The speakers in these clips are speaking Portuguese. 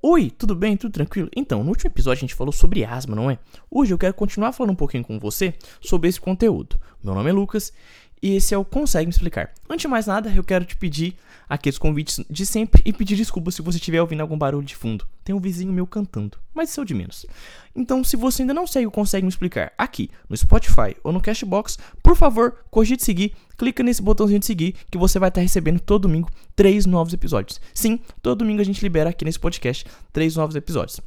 Oi, tudo bem? Tudo tranquilo? Então, no último episódio a gente falou sobre asma, não é? Hoje eu quero continuar falando um pouquinho com você sobre esse conteúdo. Meu nome é Lucas e esse é o Consegue Me Explicar. Antes de mais nada, eu quero te pedir aqueles convites de sempre e pedir desculpas se você estiver ouvindo algum barulho de fundo. Tem um vizinho meu cantando, mas isso é o de menos. Então, se você ainda não segue o Consegue Me Explicar aqui no Spotify ou no Cashbox, por favor, cogite seguir, clica nesse botãozinho de seguir que você vai estar recebendo todo domingo três novos episódios. Sim, todo domingo a gente libera aqui nesse podcast três novos episódios.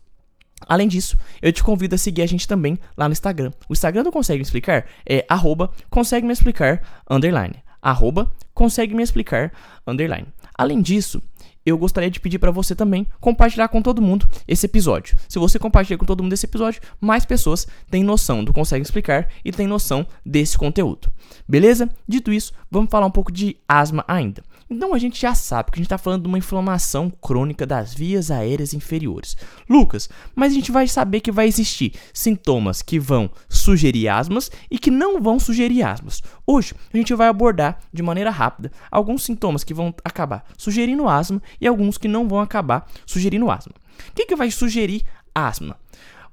Além disso, eu te convido a seguir a gente também lá no Instagram. O Instagram do Consegue Me Explicar é arroba consegue me explicar underline. Arroba consegue me explicar underline. Além disso, eu gostaria de pedir para você também compartilhar com todo mundo esse episódio. Se você compartilhar com todo mundo esse episódio, mais pessoas têm noção do Consegue Explicar e têm noção desse conteúdo. Beleza? Dito isso, vamos falar um pouco de asma ainda. Então a gente já sabe que a gente está falando de uma inflamação crônica das vias aéreas inferiores. Lucas, mas a gente vai saber que vai existir sintomas que vão sugerir asmas e que não vão sugerir asmas. Hoje a gente vai abordar de maneira rápida alguns sintomas que vão acabar sugerindo asma e alguns que não vão acabar sugerindo asma. O que, que vai sugerir asma?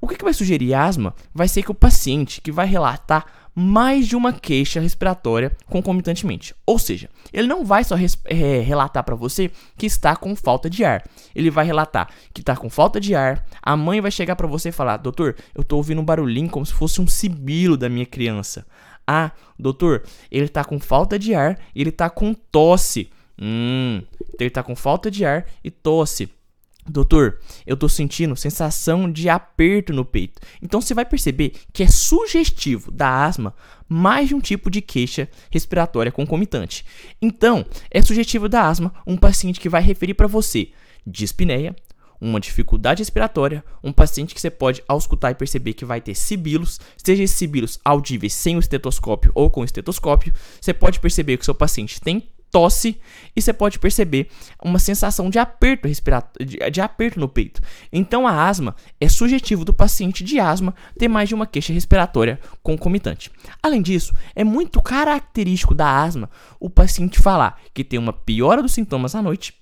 O que, que vai sugerir asma vai ser que o paciente que vai relatar mais de uma queixa respiratória concomitantemente. Ou seja, ele não vai só é, relatar para você que está com falta de ar. Ele vai relatar que está com falta de ar. A mãe vai chegar para você e falar: Doutor, eu estou ouvindo um barulhinho como se fosse um sibilo da minha criança. Ah, doutor, ele está com falta de ar ele está com tosse. Hum, então ele está com falta de ar e tosse. Doutor, eu tô sentindo sensação de aperto no peito. Então você vai perceber que é sugestivo da asma mais de um tipo de queixa respiratória concomitante. Então, é sugestivo da asma um paciente que vai referir para você dispneia, uma dificuldade respiratória, um paciente que você pode auscultar e perceber que vai ter sibilos, seja esses sibilos audíveis sem o estetoscópio ou com o estetoscópio, você pode perceber que o seu paciente tem tosse e você pode perceber uma sensação de aperto respiratório, de, de, aperto no peito. Então a asma é sugestivo do paciente de asma ter mais de uma queixa respiratória concomitante. Além disso, é muito característico da asma o paciente falar que tem uma piora dos sintomas à noite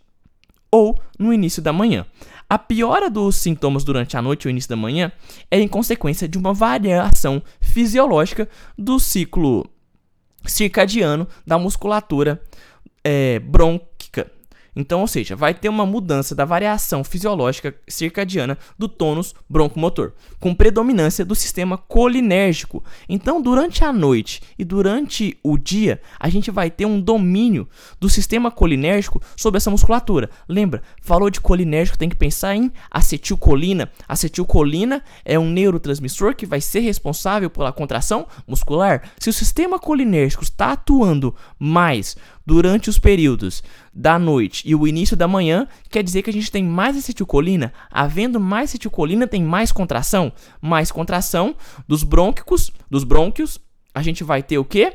ou no início da manhã. A piora dos sintomas durante a noite ou início da manhã é em consequência de uma variação fisiológica do ciclo circadiano da musculatura é, brônquica. Então, ou seja, vai ter uma mudança da variação fisiológica circadiana do tônus broncomotor, com predominância do sistema colinérgico. Então, durante a noite e durante o dia, a gente vai ter um domínio do sistema colinérgico sobre essa musculatura. Lembra? Falou de colinérgico, tem que pensar em acetilcolina. Acetilcolina é um neurotransmissor que vai ser responsável pela contração muscular. Se o sistema colinérgico está atuando mais durante os períodos da noite e o início da manhã, quer dizer que a gente tem mais acetilcolina. Havendo mais acetilcolina, tem mais contração. Mais contração dos brônquicos, dos brônquios, a gente vai ter o quê?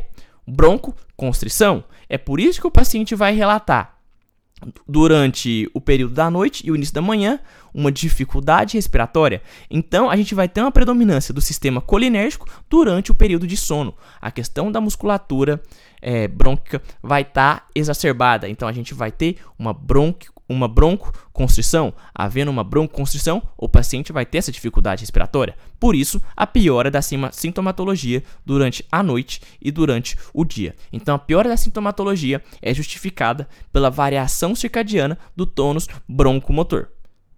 Broncoconstrição. É por isso que o paciente vai relatar durante o período da noite e o início da manhã uma dificuldade respiratória. Então, a gente vai ter uma predominância do sistema colinérgico durante o período de sono. A questão da musculatura é, brônquica vai estar tá exacerbada. Então, a gente vai ter uma bronquio uma broncoconstrição. Havendo uma broncoconstrição, o paciente vai ter essa dificuldade respiratória. Por isso, a piora da sintomatologia durante a noite e durante o dia. Então, a piora da sintomatologia é justificada pela variação circadiana do tônus broncomotor.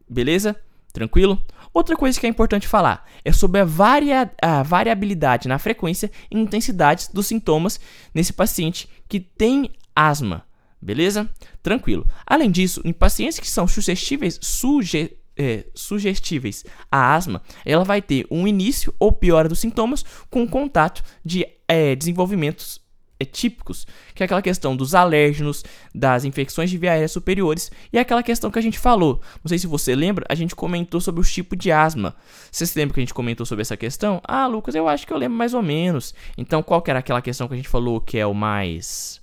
Beleza? Tranquilo? Outra coisa que é importante falar é sobre a, varia a variabilidade na frequência e intensidade dos sintomas nesse paciente que tem asma. Beleza? Tranquilo. Além disso, em pacientes que são suscetíveis, é, sugestíveis à asma, ela vai ter um início ou piora dos sintomas com contato de é, desenvolvimentos é, típicos, que é aquela questão dos alérgenos, das infecções de via aérea superiores e aquela questão que a gente falou. Não sei se você lembra, a gente comentou sobre o tipo de asma. Você se lembra que a gente comentou sobre essa questão? Ah, Lucas, eu acho que eu lembro mais ou menos. Então, qual que era aquela questão que a gente falou que é o mais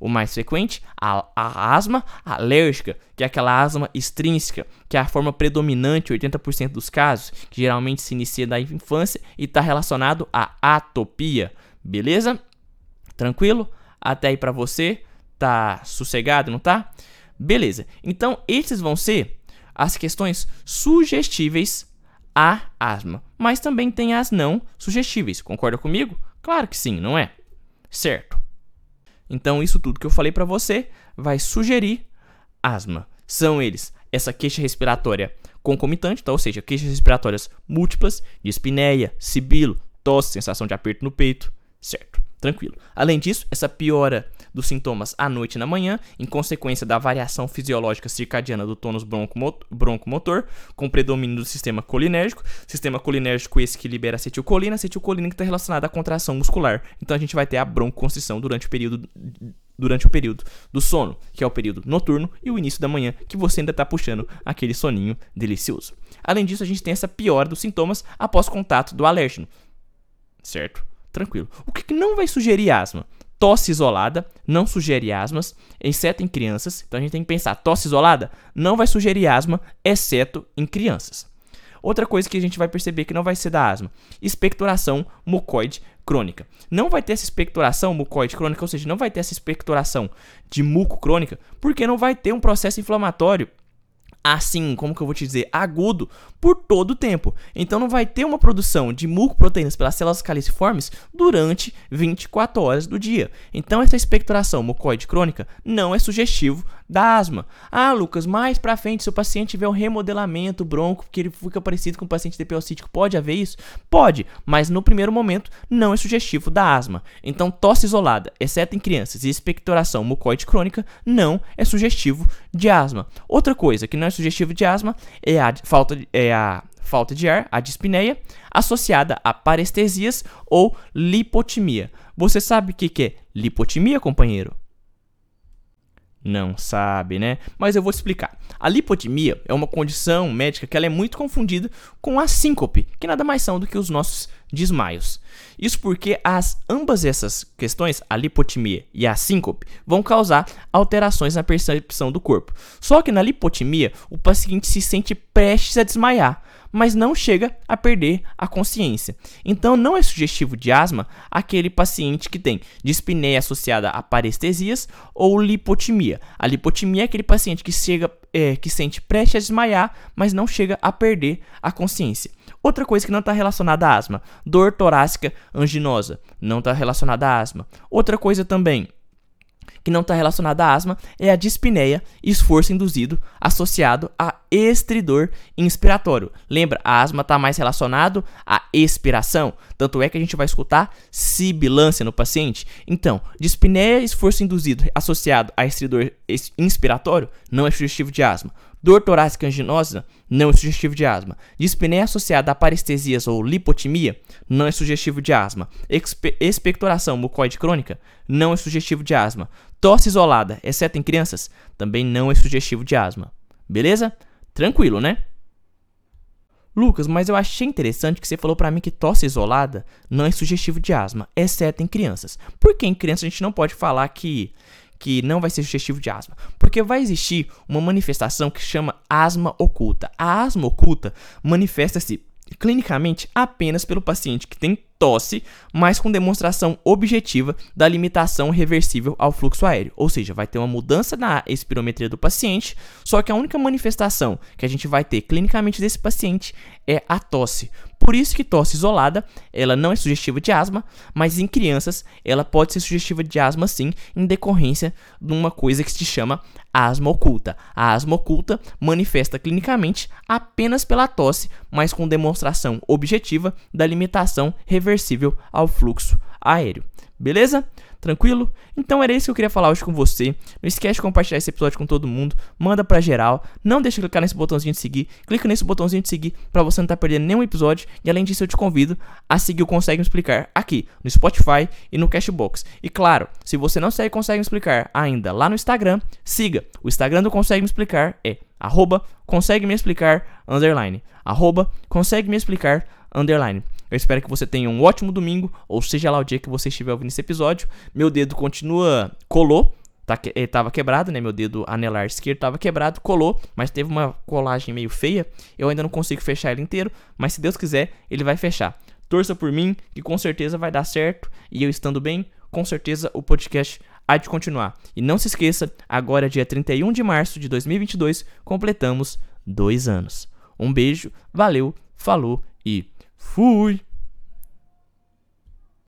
o mais frequente, a, a, asma alérgica, que é aquela asma extrínseca, que é a forma predominante, 80% dos casos, que geralmente se inicia da infância e está relacionado à atopia. Beleza? Tranquilo? Até aí para você? Tá sossegado, não tá? Beleza. Então, esses vão ser as questões sugestíveis à asma, mas também tem as não sugestíveis. Concorda comigo? Claro que sim, não é? Certo. Então, isso tudo que eu falei para você vai sugerir asma. São eles essa queixa respiratória concomitante, tá? ou seja, queixas respiratórias múltiplas, dispneia, sibilo, tosse, sensação de aperto no peito, certo? Tranquilo. Além disso, essa piora dos sintomas à noite e na manhã, em consequência da variação fisiológica circadiana do tônus broncomotor, com predomínio do sistema colinérgico. Sistema colinérgico esse que libera acetilcolina, acetilcolina que está relacionada à contração muscular. Então a gente vai ter a broncoconstrição durante o período durante o período do sono, que é o período noturno, e o início da manhã, que você ainda está puxando aquele soninho delicioso. Além disso, a gente tem essa piora dos sintomas após contato do alérgeno. Certo? Tranquilo. O que, que não vai sugerir asma? Tosse isolada não sugere asmas, exceto em crianças. Então a gente tem que pensar: tosse isolada não vai sugerir asma, exceto em crianças. Outra coisa que a gente vai perceber que não vai ser da asma: expectoração mucoide crônica. Não vai ter essa expectoração mucoide crônica, ou seja, não vai ter essa expectoração de muco crônica, porque não vai ter um processo inflamatório assim, como que eu vou te dizer, agudo por todo o tempo. Então não vai ter uma produção de mucoproteínas pelas células caliciformes durante 24 horas do dia. Então essa expectoração mucoide crônica não é sugestivo da asma. Ah, Lucas, mais para frente, se o paciente tiver um remodelamento bronco, que ele fica parecido com o paciente DPOcítico, pode haver isso? Pode, mas no primeiro momento não é sugestivo da asma. Então tosse isolada, exceto em crianças, e expectoração mucoide crônica não é sugestivo de asma. Outra coisa que não é sugestivo de asma é a falta de, é a falta de ar, a dispneia, associada a parestesias ou lipotimia. Você sabe o que é lipotimia, companheiro? Não sabe, né? Mas eu vou explicar. A lipotimia é uma condição médica que ela é muito confundida com a síncope, que nada mais são do que os nossos desmaios. Isso porque as ambas essas questões, a lipotimia e a síncope, vão causar alterações na percepção do corpo. Só que na lipotimia, o paciente se sente prestes a desmaiar mas não chega a perder a consciência. Então não é sugestivo de asma aquele paciente que tem dispneia associada a parestesias ou lipotimia. A lipotimia é aquele paciente que chega é, que sente prestes a desmaiar, mas não chega a perder a consciência. Outra coisa que não está relacionada à asma, dor torácica anginosa, não está relacionada à asma. Outra coisa também, que não está relacionada à asma é a dispneia, esforço induzido associado a estridor inspiratório. Lembra, a asma está mais relacionado à expiração, tanto é que a gente vai escutar sibilância no paciente. Então, dispneia, esforço induzido associado a estridor inspiratório não é sugestivo de asma. Dor torácica anginosa não é sugestivo de asma. Dispneia associada a parestesias ou lipotimia não é sugestivo de asma. Expe expectoração mucoide crônica não é sugestivo de asma. Tosse isolada, exceto em crianças, também não é sugestivo de asma. Beleza? Tranquilo, né? Lucas, mas eu achei interessante que você falou para mim que tosse isolada não é sugestivo de asma, exceto em crianças. Por que em crianças a gente não pode falar que que não vai ser sugestivo de asma, porque vai existir uma manifestação que chama asma oculta. A asma oculta manifesta-se clinicamente apenas pelo paciente que tem tosse, mas com demonstração objetiva da limitação reversível ao fluxo aéreo. Ou seja, vai ter uma mudança na espirometria do paciente, só que a única manifestação que a gente vai ter clinicamente desse paciente é a tosse. Por isso que tosse isolada, ela não é sugestiva de asma, mas em crianças ela pode ser sugestiva de asma sim, em decorrência de uma coisa que se chama asma oculta. A asma oculta manifesta clinicamente apenas pela tosse, mas com demonstração objetiva da limitação reversível ao fluxo aéreo. Beleza? Tranquilo? Então era isso que eu queria falar hoje com você. Não esquece de compartilhar esse episódio com todo mundo. Manda pra geral. Não deixe de clicar nesse botãozinho de seguir. Clica nesse botãozinho de seguir para você não estar tá perdendo nenhum episódio. E além disso, eu te convido a seguir o Consegue Me Explicar aqui no Spotify e no Cashbox. E claro, se você não segue Consegue Me Explicar ainda lá no Instagram, siga. O Instagram do Consegue Me Explicar é arroba consegue me explicar underline. Arroba consegue me explicar underline. Eu espero que você tenha um ótimo domingo, ou seja lá o dia que você estiver ouvindo esse episódio. Meu dedo continua colou, tá, ele tava quebrado, né? Meu dedo anelar esquerdo tava quebrado, colou, mas teve uma colagem meio feia. Eu ainda não consigo fechar ele inteiro, mas se Deus quiser, ele vai fechar. Torça por mim, que com certeza vai dar certo. E eu estando bem, com certeza o podcast há de continuar. E não se esqueça, agora dia 31 de março de 2022, completamos dois anos. Um beijo, valeu, falou e fui!